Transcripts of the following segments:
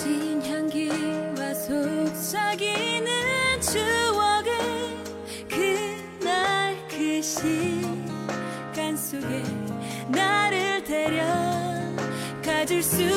진 향기와 속삭이는 추억의 그날 그 시간 속에 나를 데려가줄 수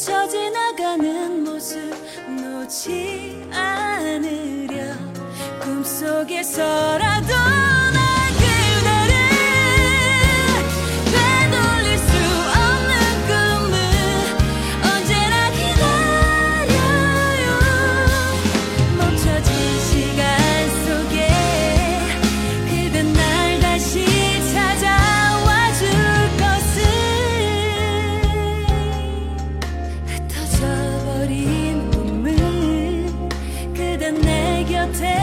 스쳐 지나가는 모습 놓지 않으려. 꿈속에서라도 tell.